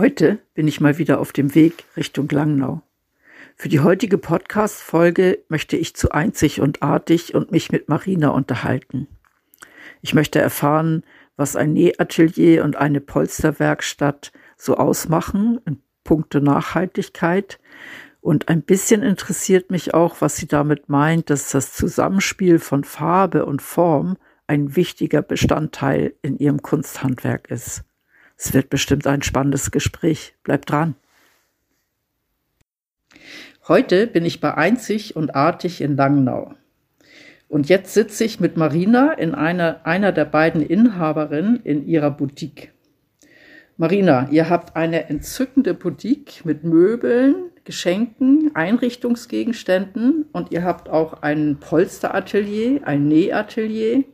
Heute bin ich mal wieder auf dem Weg Richtung Langnau. Für die heutige Podcast-Folge möchte ich zu einzig und artig und mich mit Marina unterhalten. Ich möchte erfahren, was ein Nähatelier und eine Polsterwerkstatt so ausmachen in puncto Nachhaltigkeit. Und ein bisschen interessiert mich auch, was sie damit meint, dass das Zusammenspiel von Farbe und Form ein wichtiger Bestandteil in ihrem Kunsthandwerk ist. Es wird bestimmt ein spannendes Gespräch. Bleibt dran. Heute bin ich bei Einzig und Artig in Langnau. Und jetzt sitze ich mit Marina in einer, einer der beiden Inhaberinnen in ihrer Boutique. Marina, ihr habt eine entzückende Boutique mit Möbeln, Geschenken, Einrichtungsgegenständen und ihr habt auch ein Polsteratelier, ein Nähatelier.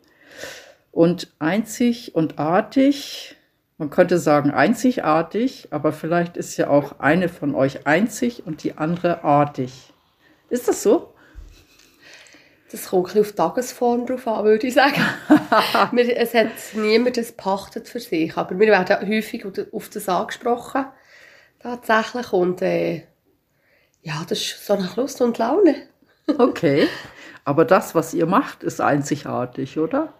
Und einzig und artig man könnte sagen einzigartig, aber vielleicht ist ja auch eine von euch einzig und die andere artig. Ist das so? Das kommt ein auf die Tagesform drauf an, würde ich sagen. es hat niemand das pachtet für sich, aber wir werden häufig auf das angesprochen, tatsächlich. Und äh, ja, das ist so nach Lust und Laune. okay, aber das, was ihr macht, ist einzigartig, oder?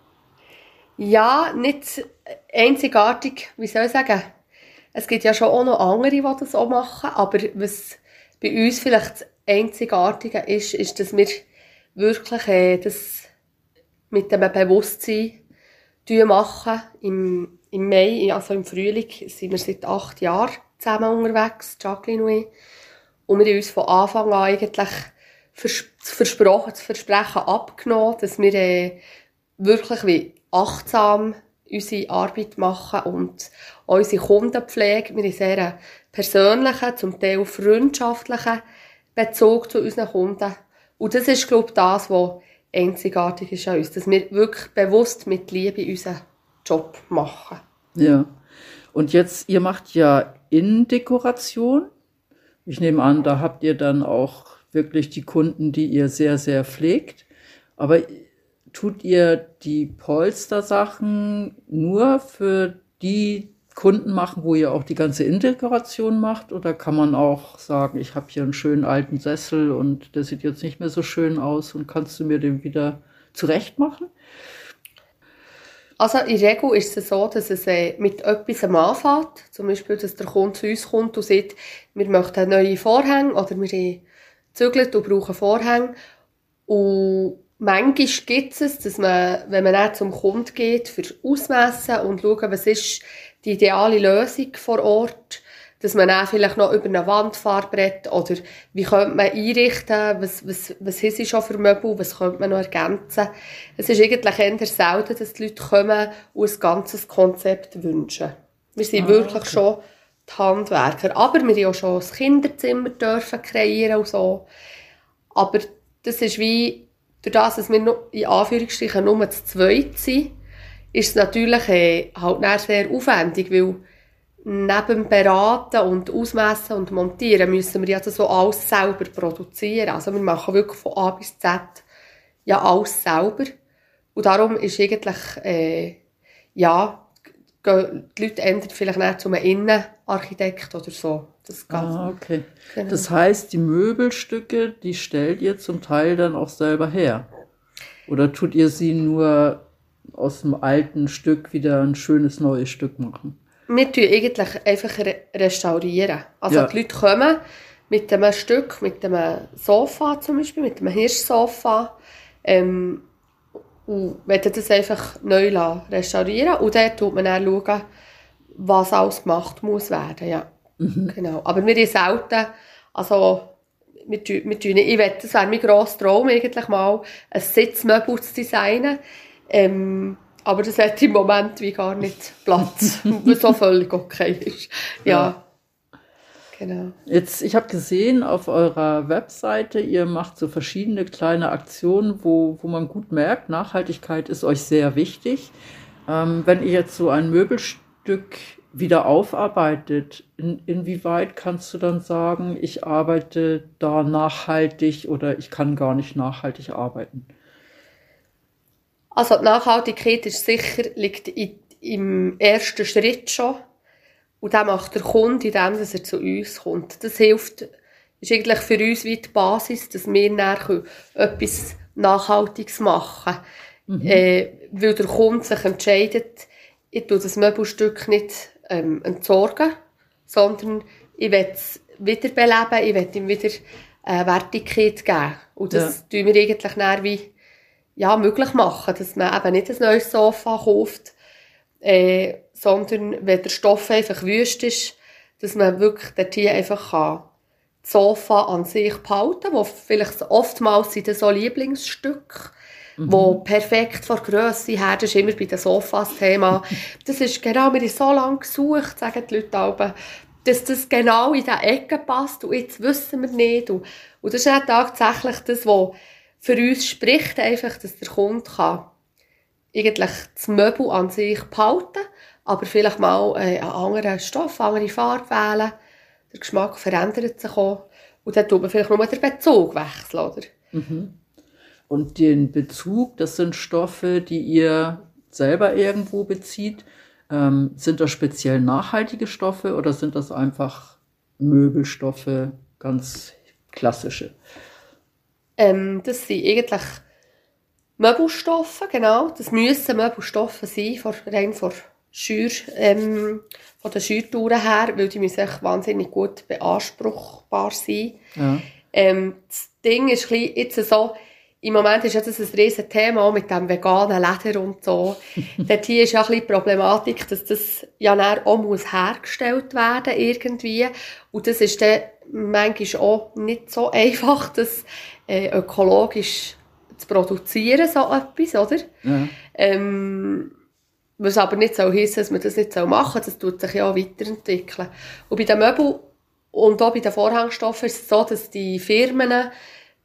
Ja, nicht einzigartig, wie soll ich sagen? Es gibt ja schon auch noch andere, die das auch machen, aber was bei uns vielleicht das Einzigartige ist, ist, dass wir wirklich äh, das mit dem Bewusstsein machen. Im, Im Mai, also im Frühling, sind wir seit acht Jahren zusammen unterwegs, Jacqueline und ich. Und wir haben uns von Anfang an eigentlich vers versprochen, das Versprechen abgenommen, dass wir äh, wirklich wie achtsam unsere Arbeit machen und unsere Kundenpflege. Wir haben sehr persönlichen, zum Teil freundschaftlichen Bezug zu unseren Kunden. Und das ist, glaube ich, das, was einzigartig ist an uns, dass wir wirklich bewusst mit Liebe unseren Job machen. Ja. Und jetzt, ihr macht ja Innendekoration. Ich nehme an, da habt ihr dann auch wirklich die Kunden, die ihr sehr, sehr pflegt. Aber tut ihr die Polster-Sachen nur für die Kunden machen, wo ihr auch die ganze Integration macht? Oder kann man auch sagen, ich habe hier einen schönen alten Sessel und der sieht jetzt nicht mehr so schön aus und kannst du mir den wieder zurecht machen? Also in der Regel ist es so, dass es äh, mit etwas anfängt. Zum Beispiel, dass der Kunde zu uns kommt und sagt, wir möchten neue Vorhänge oder wir zügeln und brauchen Vorhänge. Und Manchmal gibt es, dass man, wenn man auch zum Kunden geht, für Ausmessen und schauen, was ist die ideale Lösung vor Ort, dass man auch vielleicht noch über eine Wandfarbrett oder wie könnte man einrichten, was, was, was haben sie schon für Möbel, was könnte man noch ergänzen. Es ist eigentlich eher selten, dass die Leute kommen und ein ganzes Konzept wünschen. Wir sind ah, wirklich okay. schon die Handwerker. Aber wir haben auch schon ein Kinderzimmer dürfen kreieren und so. Aber das ist wie durch das, dass wir noch, in Anführungsstrichen nur zu zweit sind, ist es natürlich äh, halt sehr aufwendig, weil neben Beraten und Ausmessen und Montieren müssen wir ja so alles selber produzieren. Also wir machen wirklich von A bis Z ja alles selber. Und darum ist eigentlich, äh, ja, die Leute ändern vielleicht nicht zu einem Innenarchitekt oder so. Das ah, okay. Genau. Das heißt, die Möbelstücke, die stellt ihr zum Teil dann auch selber her? Oder tut ihr sie nur aus dem alten Stück wieder ein schönes neues Stück machen? Wir tun eigentlich einfach re restaurieren. Also ja. die Leute kommen mit einem Stück, mit einem Sofa zum Beispiel, mit einem Hirschsofa, ähm, und wollen das einfach neu restaurieren und dann schaut man dann schauen, was alles gemacht muss werden, ja. Mhm. Genau. Aber wir haben selten, also, wir, wir ich wette, das wäre mein grosser Traum eigentlich mal, ein Sitzmöbel zu designen. Ähm, aber das hat im Moment wie gar nicht Platz, was so völlig okay ist. Ja. ja. Genau. Jetzt, ich habe gesehen auf eurer Webseite, ihr macht so verschiedene kleine Aktionen, wo, wo man gut merkt, Nachhaltigkeit ist euch sehr wichtig. Ähm, wenn ihr jetzt so ein Möbelstück wieder aufarbeitet, in, inwieweit kannst du dann sagen, ich arbeite da nachhaltig oder ich kann gar nicht nachhaltig arbeiten? Also die Nachhaltigkeit ist sicher, liegt in, im ersten Schritt schon. Und das macht der Kunde, indem er zu uns kommt. Das hilft, ist eigentlich für uns wie die Basis, dass wir nachher etwas Nachhaltiges machen können. Mhm. Äh, weil der Kunde sich entscheidet, ich tue das Möbelstück nicht ähm, entsorgen, sondern ich will es wiederbeleben, ich will ihm wieder äh, Wertigkeit geben. Und das ja. tun wir eigentlich dann wie, ja, möglich machen, dass man eben nicht ein neues Sofa kauft, äh, sondern wenn der Stoff einfach wüst ist, dass man wirklich dort hier einfach kann Sofa an sich behalten, wo vielleicht oftmals sind so Lieblingsstücke, mhm. wo perfekt von Grösse her, das ist immer bei den Sofas Thema. Das ist genau, wir haben so lange gesucht, sagen die Leute auch, dass das genau in diese Ecke passt und jetzt wissen wir nicht. Und, und das ist auch tatsächlich das, was für uns spricht, einfach, dass der Kunde kann eigentlich das Möbel an sich behalten, aber vielleicht mal äh, einen anderen Stoff, andere Farbe wählen. Der Geschmack verändert sich auch. Und dann tut man vielleicht nur den Bezug wechseln, oder? Mhm. Und den Bezug, das sind Stoffe, die ihr selber irgendwo bezieht. Ähm, sind das speziell nachhaltige Stoffe oder sind das einfach Möbelstoffe, ganz klassische? Ähm, das sind eigentlich Möbelstoffe, genau. Das müssen Möbelstoffe sein, rein von, Schür, ähm, von der Schürtouren her, weil die müssen wahnsinnig gut beanspruchbar sein. Ja. Ähm, das Ding ist jetzt so, im Moment ist das ein riesen Thema mit dem veganen Leder und so. Dort hier ist ja ein bisschen die Problematik, dass das ja auch muss hergestellt werden irgendwie. Und das ist dann manchmal auch nicht so einfach, das äh, ökologisch zu produzieren, so etwas, oder? Ja. Ähm, was aber nicht so heisst, dass man das nicht machen soll, das tut sich ja auch weiterentwickeln. Und bei den Möbeln und auch bei den Vorhangstoffen ist es so, dass die Firmen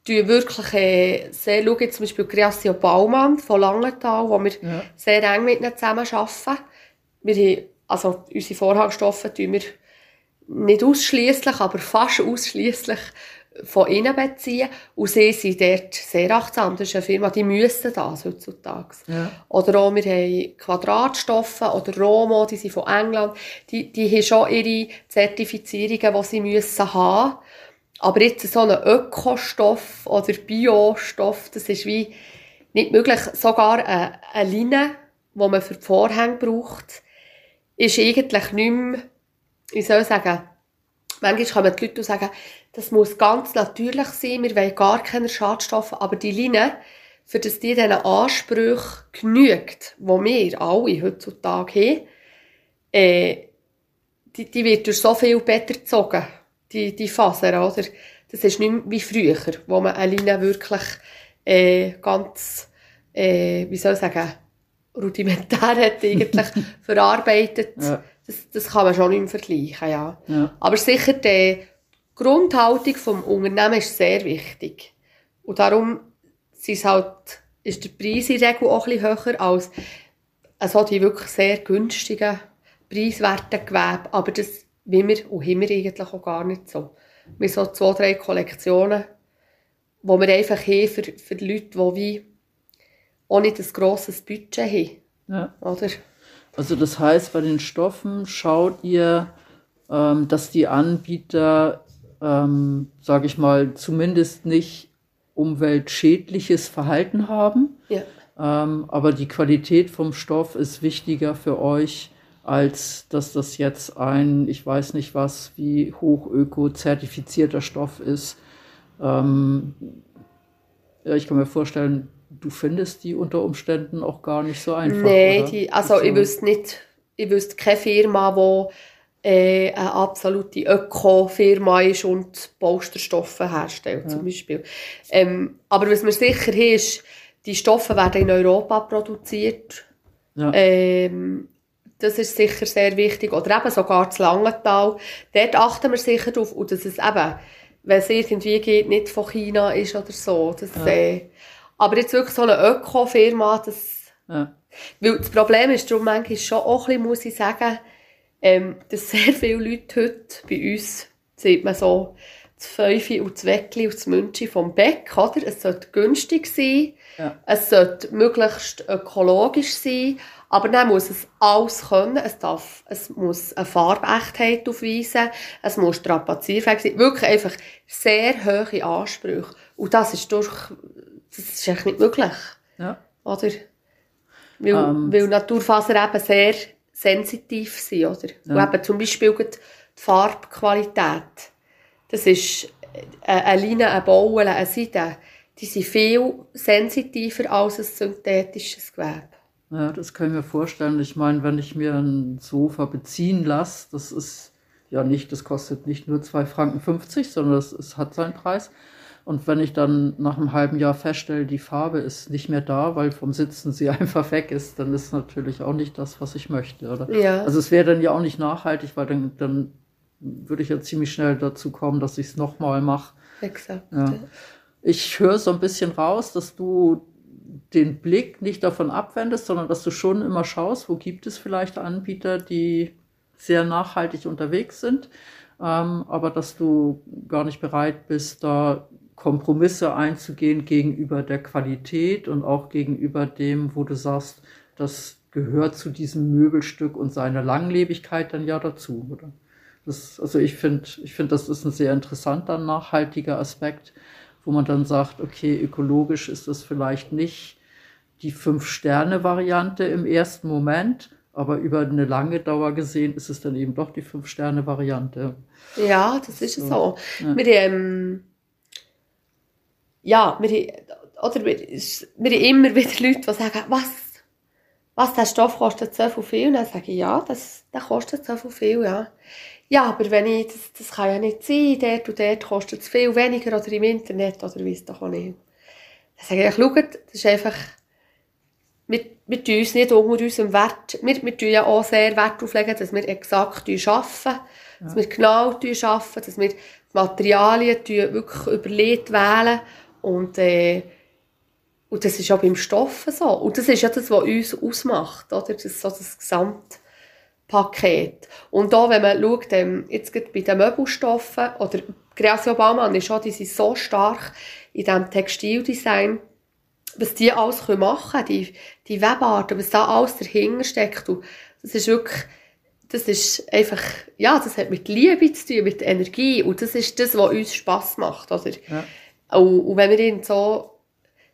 die wirklich äh, sehr, schau jetzt zum Beispiel Creatio Baumann von Langenthal, wo wir ja. sehr eng mit ihnen zusammen arbeiten. Wir haben, also unsere Vorhangstoffe tun wir nicht ausschließlich, aber fast ausschließlich von ihnen beziehen. Und sie sind dort sehr achtsam. Das ist eine Firma, die müssen das heutzutage. Ja. Oder auch, wir haben Quadratstoffe oder Romo, die sind von England. Die, die haben schon ihre Zertifizierungen, die sie müssen haben aber jetzt so ein Ökostoff oder Biostoff, das ist wie nicht möglich. Sogar eine, eine Linie, die man für die Vorhänge braucht, ist eigentlich nicht mehr, wie soll ich sagen, manchmal kommen die Leute sagen, das muss ganz natürlich sein, wir wollen gar keine Schadstoffe, aber die Linie, für das die diesen Ansprüchen genügt, die wir alle heutzutage haben, äh, die, die wird durch so viel besser gezogen die, die Faser, oder? Das ist nicht mehr wie früher, wo man eine Linie wirklich äh, ganz, äh, wie soll ich sagen, rudimentär hat eigentlich verarbeitet. Ja. Das, das kann man schon nicht mehr vergleichen, ja. ja. Aber sicher die Grundhaltung vom Unternehmen ist sehr wichtig. Und darum ist, halt, ist der Preis in der Regel auch ein bisschen höher als also die wirklich sehr günstigen, preiswerten Gewebe. Aber das wie wir, und haben wir eigentlich auch gar nicht so. Wir haben so zwei, drei Kollektionen, die wir einfach haben für, für Leute, die wie auch nicht ein grosses Budget haben. Ja. Oder? Also das heißt, bei den Stoffen schaut ihr, ähm, dass die Anbieter, ähm, sage ich mal, zumindest nicht umweltschädliches Verhalten haben. Ja. Ähm, aber die Qualität vom Stoff ist wichtiger für euch als dass das jetzt ein, ich weiß nicht was, wie hoch öko-zertifizierter Stoff ist. Ähm, ja, ich kann mir vorstellen, du findest die unter Umständen auch gar nicht so einfach. Nein, die, also so. ich wüsste nicht, ich wüsste keine Firma, die äh, eine absolute Öko-Firma ist und Bausterstoffe herstellt, ja. zum Beispiel. Ähm, aber was mir sicher ist, die Stoffe werden in Europa produziert. Ja. Ähm, das ist sicher sehr wichtig. Oder eben sogar das Langental. Dort achten wir sicher drauf. Und dass es eben, wenn es irgendwie geht, nicht von China ist oder so. Das, ja. äh, aber jetzt wirklich so eine Öko-Firma, das... Ja. Weil das Problem ist darum manchmal schon auch ein bisschen, muss ich sagen, ähm, dass sehr viele Leute heute bei uns, sieht man so, das Fäufi und das Weckli und das Münchi vom Beck, oder? Es sollte günstig sein, ja. es sollte möglichst ökologisch sein, aber dann muss es alles können. Es, darf, es muss eine Farbechtheit aufweisen, es muss strapazierfähig sein. Wirklich einfach sehr hohe Ansprüche. Und das ist durch, das ist echt nicht möglich. Ja. Oder? Weil, um. Ähm. weil Naturfaser eben sehr sensitiv sind, oder? Ja. Und eben zum Beispiel die Farbqualität. Das ist eine Leine, ein Bauen, eine Seide. Die sind viel sensitiver als ein synthetisches Gewebe. Ja, das kann ich mir vorstellen. Ich meine, wenn ich mir ein Sofa beziehen lasse, das ist ja nicht, das kostet nicht nur 2,50 Franken, sondern es hat seinen Preis. Und wenn ich dann nach einem halben Jahr feststelle, die Farbe ist nicht mehr da, weil vom Sitzen sie einfach weg ist, dann ist natürlich auch nicht das, was ich möchte. Oder? Ja. Also es wäre dann ja auch nicht nachhaltig, weil dann, dann würde ich ja ziemlich schnell dazu kommen, dass ich es nochmal mache. Exakt. Ja. Ich höre so ein bisschen raus, dass du den Blick nicht davon abwendest, sondern dass du schon immer schaust, wo gibt es vielleicht Anbieter, die sehr nachhaltig unterwegs sind, ähm, aber dass du gar nicht bereit bist, da Kompromisse einzugehen gegenüber der Qualität und auch gegenüber dem, wo du sagst, das gehört zu diesem Möbelstück und seiner Langlebigkeit dann ja dazu, oder? Das, also ich finde, ich finde, das ist ein sehr interessanter, nachhaltiger Aspekt wo man dann sagt, okay, ökologisch ist das vielleicht nicht die Fünf-Sterne-Variante im ersten Moment, aber über eine lange Dauer gesehen ist es dann eben doch die Fünf-Sterne-Variante. Ja, das ist so. so. Ja. Wir, ähm, ja, wir, oder wir, wir haben immer wieder Leute, die sagen, was, was, der Stoff kostet so viel? Und dann sage ich, ja, das, der kostet so viel, ja ja, aber wenn ich, das, das kann ja nicht sein, dort und dort kostet es viel weniger oder im Internet oder weiss doch auch nicht. Dann sage ich, schaut, das ist einfach, wir, wir tun uns nicht unter unserem Wert, wir, wir tun ja auch sehr Wert darauf legen, dass wir exakt arbeiten, ja. dass wir genau arbeiten, dass wir Materialien wirklich überlegt wählen und, äh, und das ist auch beim Stoffen so. Und das ist ja das, was uns ausmacht, oder? Das ist so das Gesamt Paket. Und da, wenn man schaut, ähm, jetzt bei den Möbelstoffen, oder Gracio Baumann ist schon, die sind so stark in diesem Textildesign, was die alles machen können, die, die Webarten, was da alles dahinter steckt. Das ist wirklich, das ist einfach, ja, das hat mit Liebe zu tun, mit Energie. Und das ist das, was uns Spass macht, oder? Ja. Und, und wenn wir ihn so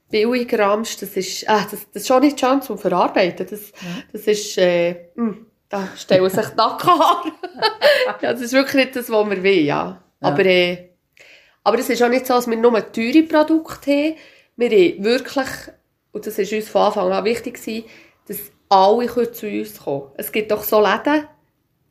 billig ramst, das ist, äh, das, das ist schon nicht schön zum Verarbeiten. Das, ja. das ist, äh, mh, hm. Da stellen sich die Nackenhaare. ja, das ist wirklich nicht das, was wir wollen, ja. ja. Aber, äh, aber es ist auch nicht so, dass wir nur teure Produkte haben. Wir haben wirklich, und das ist uns von Anfang an wichtig gewesen, dass alle zu uns kommen können. Es gibt doch so Läden,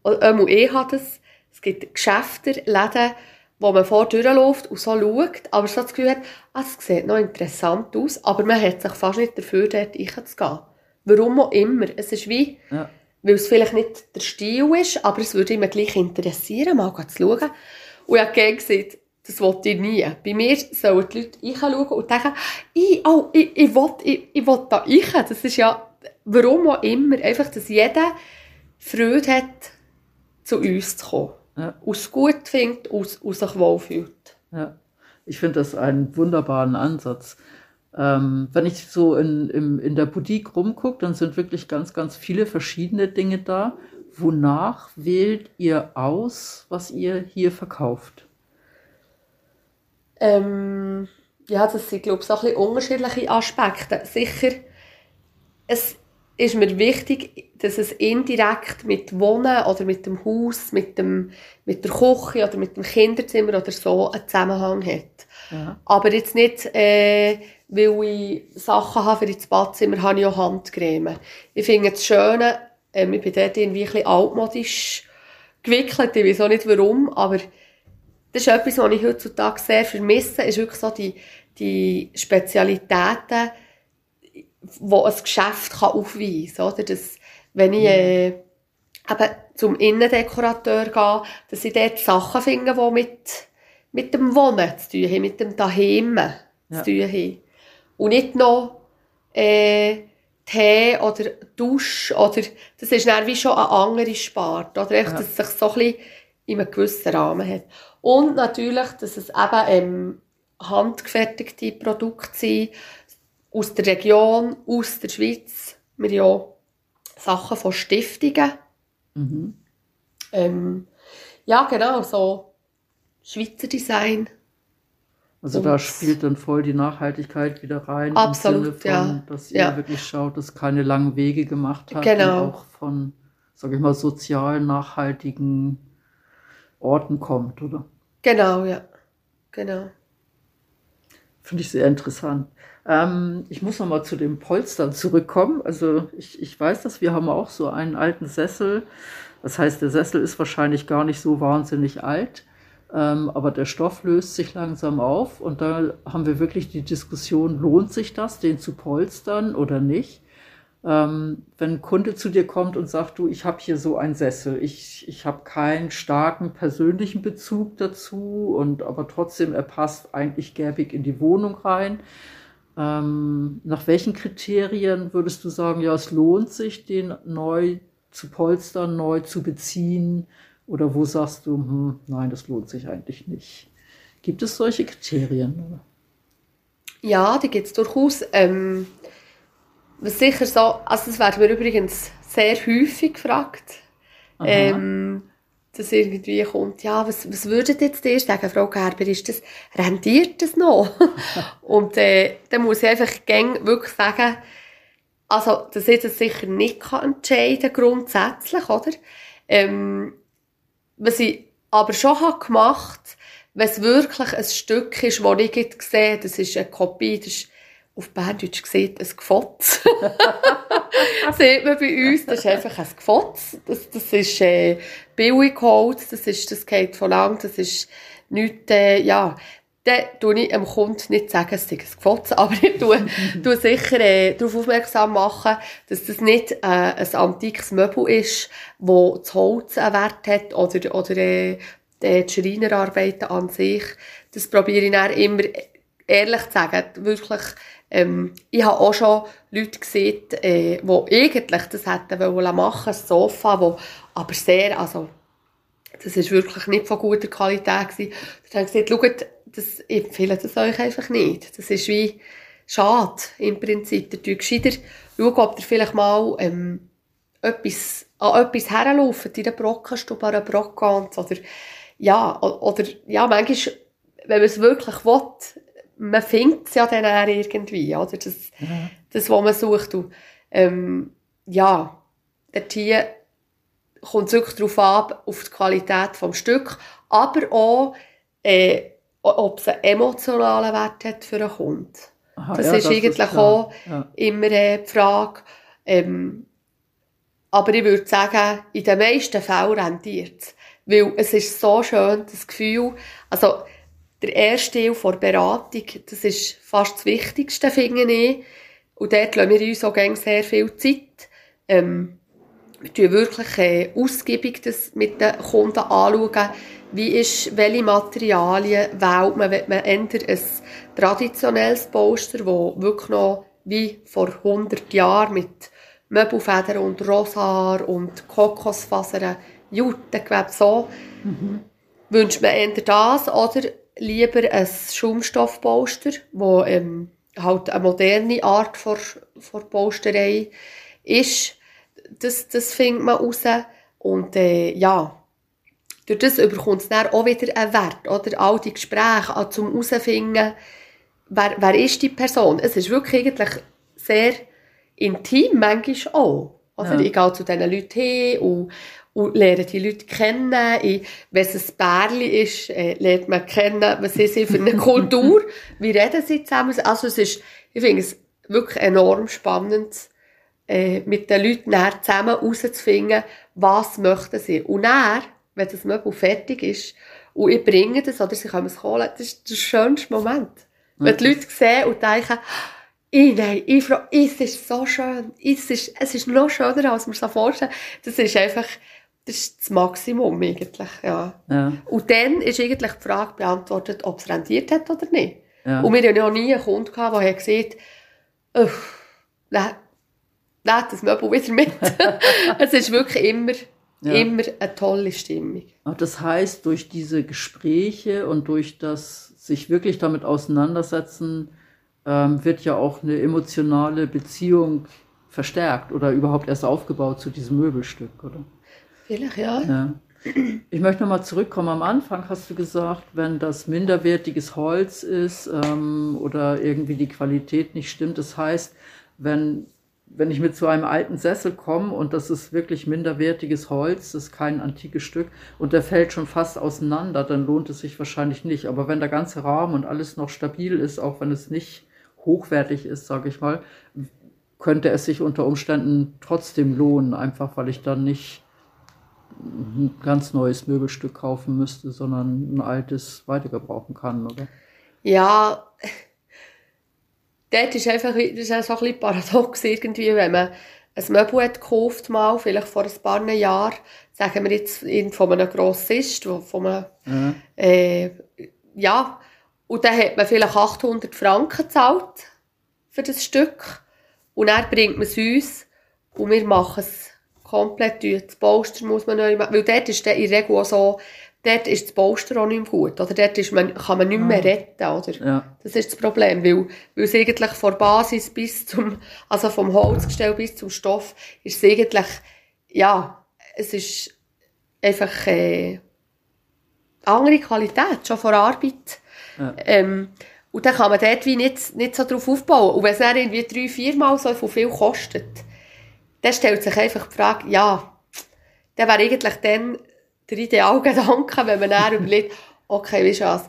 einmal ich habe das, es gibt Geschäfte, Läden, wo man vor durchläuft und so schaut, aber so das Gefühl hat, ah, das sieht noch interessant aus, aber man hat sich fast nicht dafür, dort reinzugehen. Warum auch immer. Es ist wie, ja weil es vielleicht nicht der Stil ist, aber es würde mich gleich interessieren, mal zu schauen. Und ich habe gerne gesagt, das wollte ich nie. Bei mir sollen die Leute reinschauen und denken, ich, oh, ich, ich, will, ich, ich will da rein. Das ist ja, warum auch immer, einfach, dass jeder Freude hat, zu uns zu kommen. Ja. Und es gut findet und, und sich wohlfühlt. Ja. Ich finde das einen wunderbaren Ansatz. Ähm, wenn ich so in, in, in der Boutique rumgucke, dann sind wirklich ganz, ganz viele verschiedene Dinge da. Wonach wählt ihr aus, was ihr hier verkauft? Ähm, ja, das sind, glaube ich, so ein bisschen unterschiedliche Aspekte. Sicher, es ist mir wichtig, dass es indirekt mit Wohnen oder mit dem Haus, mit, dem, mit der Küche oder mit dem Kinderzimmer oder so einen Zusammenhang hat. Ja. Aber jetzt nicht, äh, weil ich Sachen habe für das Badzimmer, habe ich auch Handcreme. Ich finde das Schöne, ähm, ich bin dort irgendwie ein bisschen altmodisch gewickelt, ich weiß auch nicht warum, aber das ist etwas, was ich heutzutage sehr vermisse, ist wirklich so die, die Spezialitäten, die ein Geschäft kann aufweisen kann. Oder? Das, wenn ich, äh, eben zum Innendekorateur gehen, dass ich dort Sachen finde, die mit, mit dem Wohnen zu tun haben, mit dem Daheim ja. zu tun haben. Und nicht noch äh, Tee oder Dusch oder das ist dann wie schon eine andere Sparte. Oder echt, ja. dass es sich so ein bisschen in einem gewissen Rahmen hat. Und natürlich, dass es eben ähm, handgefertigte Produkte sind, aus der Region, aus der Schweiz. Wir haben ja Sachen von Stiftungen. Mhm. Ähm, ja, genau, so Schweizer Design. Also da spielt dann voll die Nachhaltigkeit wieder rein. Absolut, im Sinne von, ja. Dass ihr ja. wirklich schaut, dass keine langen Wege gemacht hat. Genau. Und auch von, sag ich mal, sozial nachhaltigen Orten kommt, oder? Genau, ja. Genau. Finde ich sehr interessant. Ähm, ich muss noch mal zu den Polstern zurückkommen. Also ich, ich weiß, dass wir haben auch so einen alten Sessel. Das heißt, der Sessel ist wahrscheinlich gar nicht so wahnsinnig alt. Ähm, aber der Stoff löst sich langsam auf und da haben wir wirklich die Diskussion, lohnt sich das, den zu polstern oder nicht? Ähm, wenn ein Kunde zu dir kommt und sagt, du, ich habe hier so einen Sessel, ich, ich habe keinen starken persönlichen Bezug dazu und aber trotzdem, er passt eigentlich gäbig in die Wohnung rein. Ähm, nach welchen Kriterien würdest du sagen, ja, es lohnt sich, den neu zu polstern, neu zu beziehen? Oder wo sagst du, hm, nein, das lohnt sich eigentlich nicht? Gibt es solche Kriterien? Ja, die gibt es durchaus. Ähm, was sicher so, also das werden wir übrigens sehr häufig gefragt. Ähm, dass irgendwie kommt, ja, was, was würdet jetzt ihr sagen, Frau Gerber, ist das, rendiert das noch? und äh, dann muss ich einfach wirklich sagen, also, dass ich das sicher nicht kann entscheiden grundsätzlich, oder? Ähm, was ich aber schon habe gemacht, wenn es wirklich ein Stück ist, das ich jetzt sehe, das ist eine Kopie, das ist auf Berndeutsch gesehen ein Gefotz. sieht man bei uns, das ist einfach ein Gefotz. Das, das ist äh, Billigholz, das, ist, das geht von lang, das ist nichts, äh, ja, dann tue ich dem Kunden nicht sagen, es sei ein Gefotz, aber ich tue, tue sicher äh, darauf aufmerksam machen, dass das nicht äh, ein antikes Möbel ist, wo das Holz einen Wert hat oder, oder äh, die Schreinerarbeiten an sich. Das probiere ich dann immer ehrlich zu sagen, wirklich ähm, ich habe auch schon Leute gesehen, äh, die eigentlich das hätten wollen machen, ein Sofa, wo aber sehr, also, das ist wirklich nicht von guter Qualität gewesen. Dann habe ich gesagt, schaut, das, ich empfehle das euch einfach nicht. Das ist wie schade, im Prinzip. Der tut gescheiter schauen, ob ihr vielleicht mal, ähm, etwas, an etwas herlaufen, in der Brockenstube, an einer Brockgans, oder, ja, oder, ja, manchmal, wenn man es wirklich will, man findet es ja dann auch irgendwie, oder? Das, mhm. das was man sucht. Und, ähm, ja, dort hier kommt es wirklich darauf ab, auf die Qualität des Stück, aber auch, äh, ob es einen emotionalen Wert hat für einen Kunden. Aha, das ja, ist das eigentlich ist auch ja. immer äh, die Frage. Ähm, aber ich würde sagen, in den meisten Fällen rentiert es. Weil es ist so schön, das Gefühl, also der erste Teil der Beratung, das ist fast das Wichtigste, finde ich. Und dort lassen wir uns auch gerne sehr viel Zeit. Ähm, wir schauen wirklich äh, ausgiebig das mit den Kunden anschauen. Wie ist, welche Materialien wählt man, wenn man entweder ein traditionelles Poster, das wirklich noch wie vor 100 Jahren mit Möbelfedern und Roshaar und Kokosfasern, Jutengewebe so, mhm. wünscht man entweder das oder lieber ein Schaumstoffpolster, wo ähm, halt eine moderne Art von, von Posterei ist. Das, das findet man raus. Und äh, ja, durch das bekommt es dann auch wieder einen Wert. Oder all die Gespräche also zum herausfinden, wer, wer ist die Person. Es ist wirklich eigentlich sehr intim, manchmal auch. Oder? Ja. Ich gehe zu diesen Leuten hin und, und lernen die Leute kennen. Ich, wenn es ein Bärli ist, äh, lernt man kennen, was sie sind für eine Kultur, wie reden sie zusammen. Also es ist, ich finde es wirklich enorm spannend, äh, mit den Leuten näher zusammen herauszufinden, was möchten sie. Und dann, wenn das Möbel fertig ist, und ich bringe das, oder sie können es holen, das ist der schönste Moment. Wenn die Leute sehen und denken, ich, nein, ich frage, es ist so schön. Es ist, es ist noch schöner, als man sich so vorstellt. Das ist einfach, das ist das Maximum eigentlich, ja. Ja. Und dann ist eigentlich die Frage beantwortet, ob es rendiert hat oder nicht. Ja. Und wir hatten ja nie einen Kunden, gehabt, der gesagt hat, nein, das Möbel wieder mit. es ist wirklich immer, Ja. immer eine tolle Stimmung. Ach, Das heißt, durch diese Gespräche und durch das sich wirklich damit auseinandersetzen, ähm, wird ja auch eine emotionale Beziehung verstärkt oder überhaupt erst aufgebaut zu diesem Möbelstück, oder? Vielleicht, ja. Ja. Ich möchte nochmal zurückkommen. Am Anfang hast du gesagt, wenn das minderwertiges Holz ist ähm, oder irgendwie die Qualität nicht stimmt. Das heißt, wenn, wenn ich mit so einem alten Sessel komme und das ist wirklich minderwertiges Holz, das ist kein antikes Stück und der fällt schon fast auseinander, dann lohnt es sich wahrscheinlich nicht. Aber wenn der ganze Rahmen und alles noch stabil ist, auch wenn es nicht hochwertig ist, sage ich mal, könnte es sich unter Umständen trotzdem lohnen, einfach weil ich dann nicht ein ganz neues Möbelstück kaufen müsste, sondern ein altes weitergebrauchen kann, oder? Ja, dort ist einfach das ist auch so ein bisschen paradox irgendwie, wenn man ein Möbel hat gekauft mal, vielleicht vor ein paar Jahren, sagen wir jetzt von einem Grossist, von einem, Ja. äh, ja, und dann hat man vielleicht 800 Franken gezahlt für das Stück und dann bringt man es uns und wir machen es komplett durch. Das Polster muss man neu machen, weil dort ist in der Regel auch so, dort ist das Polster auch nicht mehr gut, oder dort ist man, kann man nicht mehr retten, oder? Ja, Das ist das Problem, weil, weil es eigentlich von Basis bis zum, also vom Holzgestell bis zum Stoff, ist es eigentlich, ja, es ist einfach, äh, andere Qualität, schon von der Arbeit. Ja. Ähm, und dann kann man dort wie nicht, nicht so drauf aufbauen. Und wenn es dann irgendwie drei, viermal so viel kostet, dann stellt sich einfach die Frage, ja, dann wäre eigentlich dann der Idealgedanke, wenn man dann überlegt, okay, du was,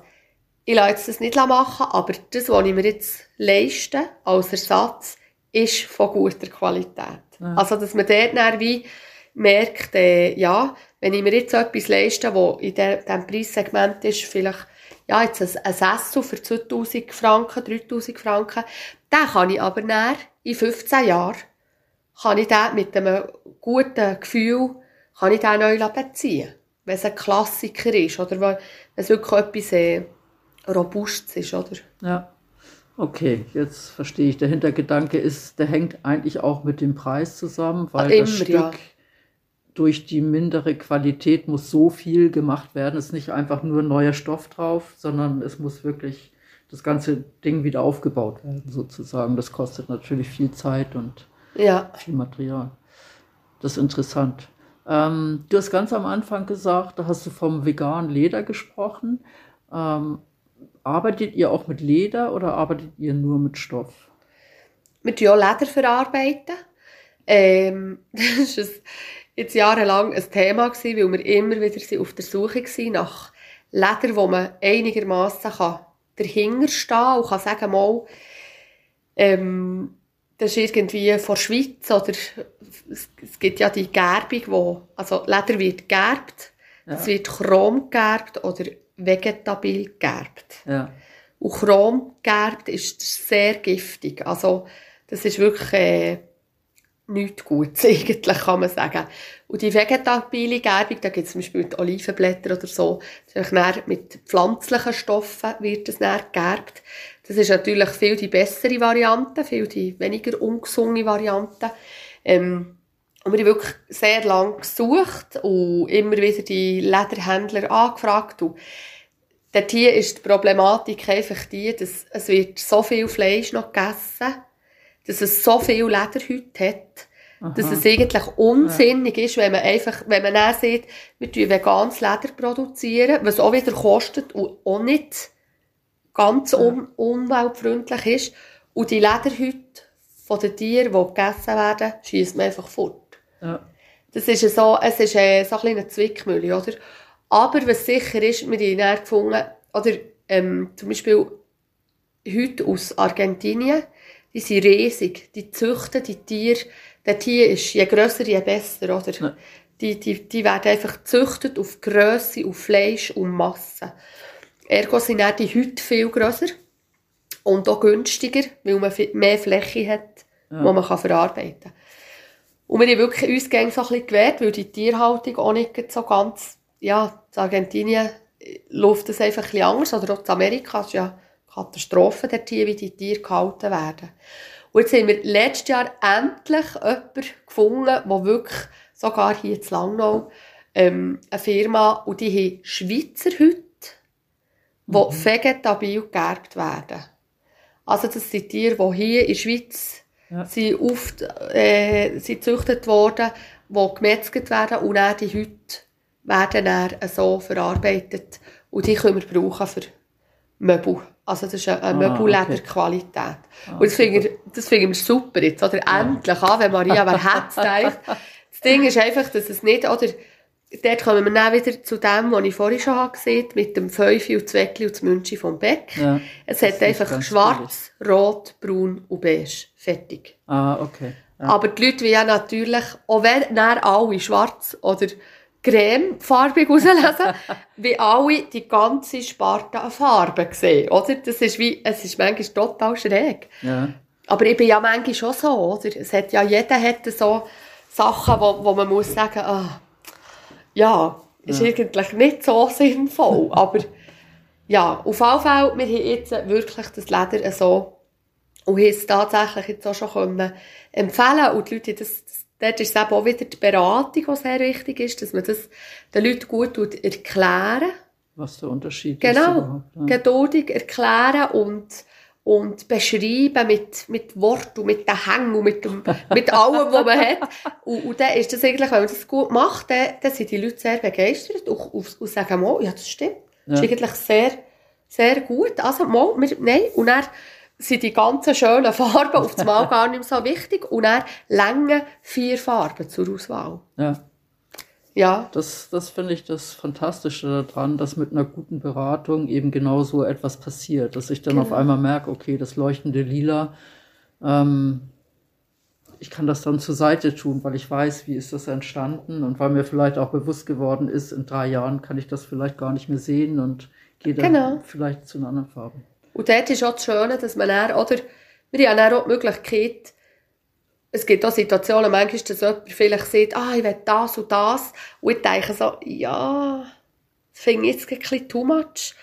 ich lasse jetzt das nicht machen, aber das, was ich mir jetzt leiste, als Ersatz, ist von guter Qualität. Also, dass man dort dann wie merkt, äh, ja, wenn ich mir jetzt so etwas leiste, das in de- diesem Preissegment ist, vielleicht, ja, jetzt ein, ein Sessel für 2000 Franken, 3000 Franken, den kann ich aber dann in 15 Jahren, kann ich den mit einem guten Gefühl, kann ich den neu beziehen. Wenn es ein Klassiker ist, oder wenn es wirklich etwas äh, Robustes ist, oder? ja. Okay, jetzt verstehe ich. Der Hintergedanke ist, der hängt eigentlich auch mit dem Preis zusammen, weil Ah, das immer, Stück ja. durch die mindere Qualität muss so viel gemacht werden. Es ist nicht einfach nur neuer Stoff drauf, sondern es muss wirklich das ganze Ding wieder aufgebaut werden, sozusagen. Das kostet natürlich viel Zeit und Ja. viel Material. Das ist interessant. Ähm, du hast ganz am Anfang gesagt, da hast du vom veganen Leder gesprochen. Ähm, arbeitet ihr auch mit Leder oder arbeitet ihr nur mit Stoff? Wir tun auch Leder verarbeiten. Ähm, das war jetzt jahrelang ein Thema, gewesen, weil wir immer wieder auf der Suche waren nach Leder, wo man einigermaßen kann dahinter stehen und kann sagen, mal, ähm, das ist irgendwie von der Schweiz oder es, es gibt ja die Gerbung, wo, also Leder wird gerbt, es wird chrom gerbt oder vegetabil gerbt. Ja. Und Chrom gegerbt ist sehr giftig. Also, das ist wirklich äh, nichts Gutes, eigentlich, kann man sagen. Und die vegetabile Gerbung, da gibt es zum Beispiel Olivenblätter oder so, das ist dann mit pflanzlichen Stoffen wird das dann gegerbt. Das ist natürlich viel die bessere Variante, viel die weniger ungesunde Variante. Ähm, und wir haben wirklich sehr lange gesucht und immer wieder die Lederhändler angefragt. Und dort hier ist die Problematik einfach die, dass es wird so viel Fleisch noch gegessen, dass es so viel Lederhüte hat, dass es eigentlich unsinnig ist, wenn man einfach, wenn man dann sieht, wir produzieren veganes Leder, produzieren, was auch wieder kostet und auch nicht ganz um, umweltfreundlich ist. Und die Lederhüte von den Tieren, die gegessen werden, schießt man einfach fort. Ja. Das ist so, es ist äh, so ein kleiner Zwickmühle, oder? Aber was sicher ist, wir haben dann gefunden, oder ähm, zum Beispiel Hüte aus Argentinien, die sind riesig, die züchten die Tiere, der Tier ist je grösser, je besser, oder? Ja. Die, die, die werden einfach gezüchtet auf Grösse, auf Fleisch und Masse. Ergo sind dann die Hüte viel grösser und auch günstiger, weil man mehr Fläche hat, Ja. wo man kann verarbeiten kann. Und wir haben wirklich uns gegen so ein bisschen gewehrt, weil die Tierhaltung auch nicht so ganz, ja, in Argentinien läuft das einfach ein bisschen anders, oder auch in Amerika ist ja Katastrophe der Tiere, wie die Tiere gehalten werden. Und jetzt haben wir letztes Jahr endlich jemanden gefunden, der wirklich, sogar hier in Langnau, ähm, eine Firma, und die haben Schweizer Hüte, die mhm. vegetabil geerbt werden. Also das sind Tiere, die hier in der Schweiz ja. sind, oft, äh, sind gezüchtet worden, die gemetzelt werden und dann die Hüte werden dann so verarbeitet und die können wir brauchen für Möbel. Also das ist eine, ah, Möbellederqualität. Okay. Ah, und das finde ich, das find ich super jetzt, oder? Ja. Endlich an, wenn Maria wer hat denkt. Das Ding ist einfach, dass es nicht, oder? Dort kommen wir dann wieder zu dem, was ich vorhin schon habe gesehen mit dem Fäufi und Zweckli und das Münchi vom Beck. Ja, es hat einfach schwarz, billig. rot, braun und beige. Fertig. Ah, okay. Ja. Aber die Leute wollen natürlich, auch wenn dann alle schwarz oder cremefarbig rauslesen, wie alle die ganze Sparte an Farben sehen, oder? Das ist wie, es ist manchmal total schräg. Ja. Aber ich bin ja manchmal schon so, oder? Es hat ja, jeder hat so Sachen, wo, wo man muss sagen, ah, ja, ist ja. eigentlich nicht so sinnvoll, aber ja, auf jeden Fall, wir haben jetzt wirklich das Leder so und haben es tatsächlich jetzt auch schon können empfehlen und die Leute, das, dort ist es eben auch wieder die Beratung, die sehr wichtig ist, dass man das den Leuten gut erklären Was der Unterschied genau, ist. Genau, ja. geduldig erklären und, und beschreiben mit, mit Wort und mit den Hängen und mit, dem, mit allem, was man hat. Und, und dann ist das eigentlich, wenn man das gut macht, dann, dann sind die Leute sehr begeistert und, und, und sagen, oh, ja, das stimmt. Das ist eigentlich sehr, sehr gut. Also, mal, wir, nein, und dann, sind die ganzen schönen Farben auf das Mal gar nicht mehr so wichtig und dann Länge vier Farben zur Auswahl. Ja. Ja. Das, das finde ich das Fantastische daran, dass mit einer guten Beratung eben genau so etwas passiert, dass ich dann genau. auf einmal merke, okay, das leuchtende Lila, ähm, ich kann das dann zur Seite tun, weil ich weiß, wie ist das entstanden und weil mir vielleicht auch bewusst geworden ist, in drei Jahren kann ich das vielleicht gar nicht mehr sehen und gehe dann genau. vielleicht zu einer anderen Farbe. Und dort ist auch das Schöne, dass man dann, oder, wir haben dann auch die Möglichkeit, es gibt auch Situationen, manchmal, dass jemand vielleicht sagt, ah, ich will das und das. Und ich denke so, ja, das finde ich jetzt ein bisschen too much.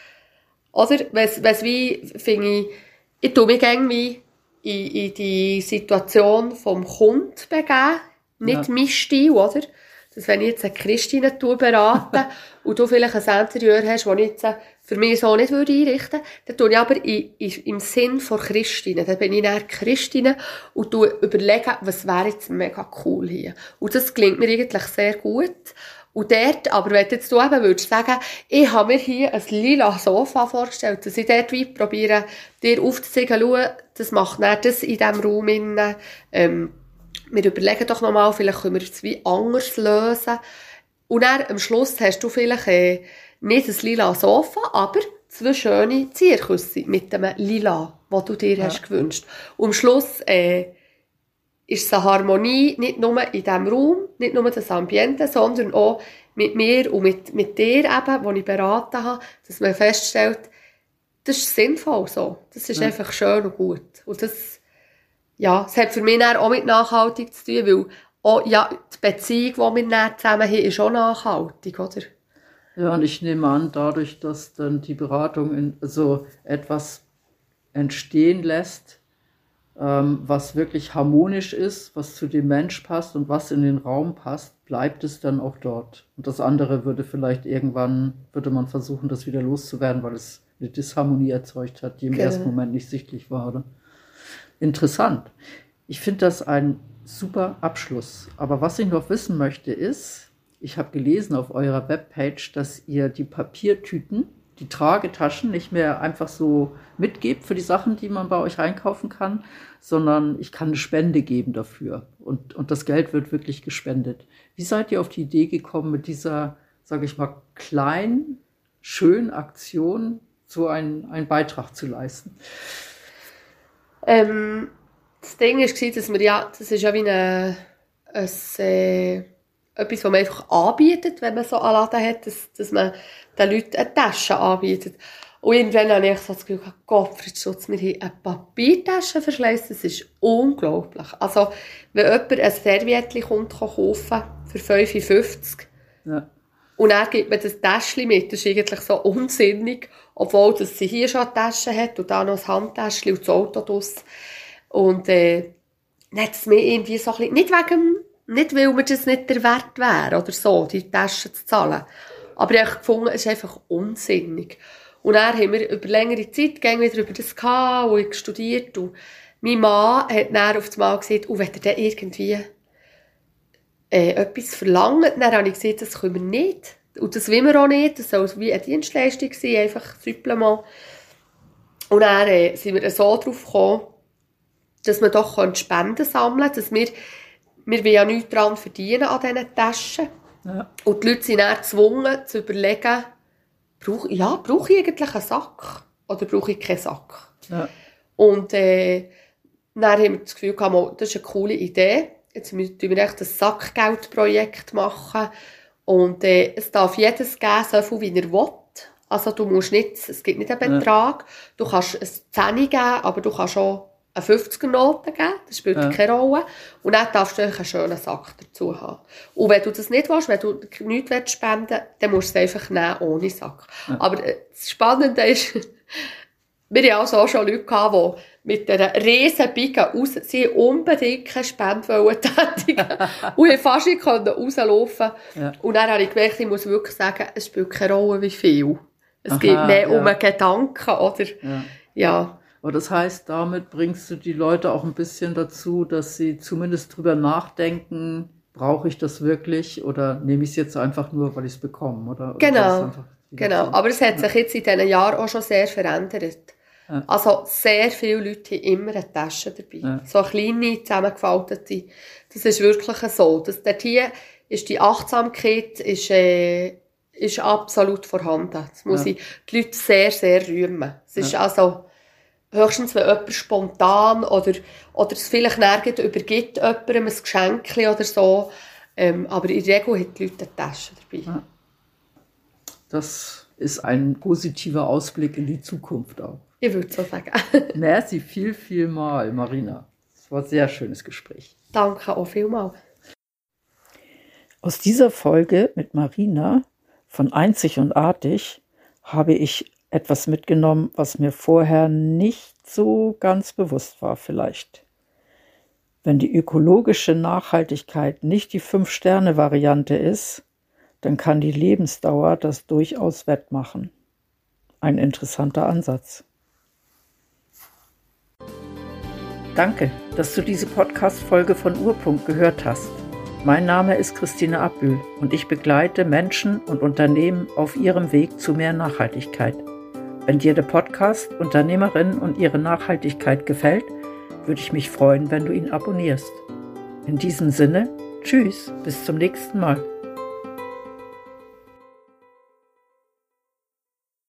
Oder, wenn es wie, finde ich, ich tue mich irgendwie in, in die Situation vom Kunden begeben, nicht ja. mein Stil, oder? Dass wenn ich jetzt eine Christine berate und du vielleicht ein Interieur hast, das ich jetzt für mich so nicht würde einrichten würde, dann tue ich aber in, in, im Sinn von Christine. Dann bin ich dann Christine und tue überlegen, was wäre jetzt mega cool hier. Und das klingt mir eigentlich sehr gut. Und dort, aber wenn jetzt du eben würdest sagen, ich habe mir hier ein lila Sofa vorgestellt, dass ich dort wie probiere, dir aufzuzeigen, schau, das macht nicht das in diesem Raum innen, ähm, wir überlegen doch nochmal, vielleicht können wir es wie anders lösen. Und dann am Schluss hast du vielleicht äh, nicht ein lila Sofa, aber zwei schöne Zierküsse mit dem Lila, das du dir ja. hast gewünscht. Und am Schluss äh, ist es eine Harmonie, nicht nur in diesem Raum, nicht nur das Ambiente, sondern auch mit mir und mit, mit dir eben, wo ich beraten habe, dass man feststellt, das ist sinnvoll so. Das ist ja. einfach schön und gut. Und das, ja, es hat für mich auch mit nachhaltig zu tun, weil auch, ja, die Beziehung, die wir zusammen haben, ist auch nachhaltig, oder? Ja, und ich nehme an, dadurch, dass dann die Beratung in, so etwas entstehen lässt, ähm, was wirklich harmonisch ist, was zu dem Mensch passt und was in den Raum passt, bleibt es dann auch dort. Und das andere würde vielleicht irgendwann, würde man versuchen, das wieder loszuwerden, weil es eine Disharmonie erzeugt hat, die im genau. ersten Moment nicht sichtlich war. Oder? Interessant. Ich finde das ein super Abschluss. Aber was ich noch wissen möchte ist, ich habe gelesen auf eurer Webpage, dass ihr die Papiertüten, die Tragetaschen nicht mehr einfach so mitgebt für die Sachen, die man bei euch reinkaufen kann, sondern ich kann eine Spende geben dafür. Und, und das Geld wird wirklich gespendet. Wie seid ihr auf die Idee gekommen, mit dieser, sage ich mal, kleinen, schönen Aktion so einen, einen Beitrag zu leisten? Ähm, das Ding war, dass wir ja, das ist ja wie eine, ein, äh, etwas, was man einfach anbietet, wenn man so einen Laden hat, dass, dass man den Leuten eine Tasche anbietet. Und irgendwann habe ich so das Gefühl, Gott, Schutz, wir haben eine Papiertasche verschleißt, das ist unglaublich. Also, wenn jemand ein Serviettchen kommt, kaufen für 55 ja. und er gibt mir das Täschchen mit, das ist eigentlich so unsinnig, obwohl dass sie hier schon eine Tasche hat und da noch ein Handtäschchen und das Auto draus. Und äh, dann hat es mir irgendwie so ein bisschen, nicht wegen, nicht weil mir das nicht der Wert wäre oder so, die Tasche zu zahlen, aber ich habe gefunden, es ist einfach unsinnig. Und dann haben wir über längere Zeit wieder über das gehabt, wo ich studiert und mein Mann hat dann auf einmal gesagt, oh, wenn er dann irgendwie äh, etwas verlangt, dann habe ich gesagt, das können wir nicht. Und das wollen wir auch nicht. Das soll wie eine Dienstleistung sein, einfach Supplement. Und dann äh, sind wir so drauf gekommen, dass wir doch Spenden sammeln können, dass wir, wir ja nichts daran verdienen an diesen Taschen. Ja. Und die Leute sind dann gezwungen zu überlegen, brauche, ja, brauche ich eigentlich einen Sack oder brauche ich keinen Sack? Ja. Und äh, dann haben wir das Gefühl gehabt, das ist eine coole Idee. Jetzt müssen wir echt ein Sackgeldprojekt machen. Und äh, es darf jedes geben, so viel wie er will. Also du musst nicht, es gibt nicht einen Betrag. Ja. Du kannst ein 10 geben, aber du kannst auch eine 50er-Note geben, das spielt ja. keine Rolle. Und dann darfst du einen schönen Sack dazu haben. Und wenn du das nicht willst, wenn du nichts spenden willst, dann musst du es einfach nehmen, ohne Sack. Ja. Aber äh, das Spannende ist, wir hatten auch schon Leute, gehabt, die mit einer riesen Bike raus, sie unbedingt keine Spende tätigen und haben fast nicht rauslaufen ja. Und dann habe ich gemerkt, ich muss wirklich sagen, es spielt keine Rolle, wie viel. Es Aha, geht mehr ja. um einen Gedanken, oder? Ja. ja. Aber das heißt, damit bringst du die Leute auch ein bisschen dazu, dass sie zumindest drüber nachdenken, brauche ich das wirklich oder nehme ich es jetzt einfach nur, weil ich es bekomme? Oder, genau, genau. Aber es hat sich jetzt in diesen Jahren auch schon sehr verändert. Ja. Also sehr viele Leute haben immer eine Tasche dabei. Ja. So eine kleine, zusammengefaltete. Das ist wirklich so. Das, dort hier ist die Achtsamkeit ist, äh, ist absolut vorhanden. Das muss ja. ich die Leute sehr, sehr rühmen. Es ist also höchstens, wenn jemand spontan oder, oder es vielleicht nirgends übergibt jemandem ein Geschenk oder so. Ähm, aber in der Regel hat die Leute eine Tasche dabei. Ja. Das ist ein positiver Ausblick in die Zukunft auch. Ich würde so sagen. Merci viel, viel mal, Marina. Es war ein sehr schönes Gespräch. Danke auch vielmal. Aus dieser Folge mit Marina von Einzig und Artig habe ich etwas mitgenommen, was mir vorher nicht so ganz bewusst war vielleicht. Wenn die ökologische Nachhaltigkeit nicht die Fünf-Sterne-Variante ist, dann kann die Lebensdauer das durchaus wettmachen. Ein interessanter Ansatz. Danke, dass du diese Podcast-Folge von Urpunkt gehört hast. Mein Name ist Christine Abbühl und ich begleite Menschen und Unternehmen auf ihrem Weg zu mehr Nachhaltigkeit. Wenn dir der Podcast Unternehmerinnen und ihre Nachhaltigkeit gefällt, würde ich mich freuen, wenn du ihn abonnierst. In diesem Sinne, tschüss, bis zum nächsten Mal.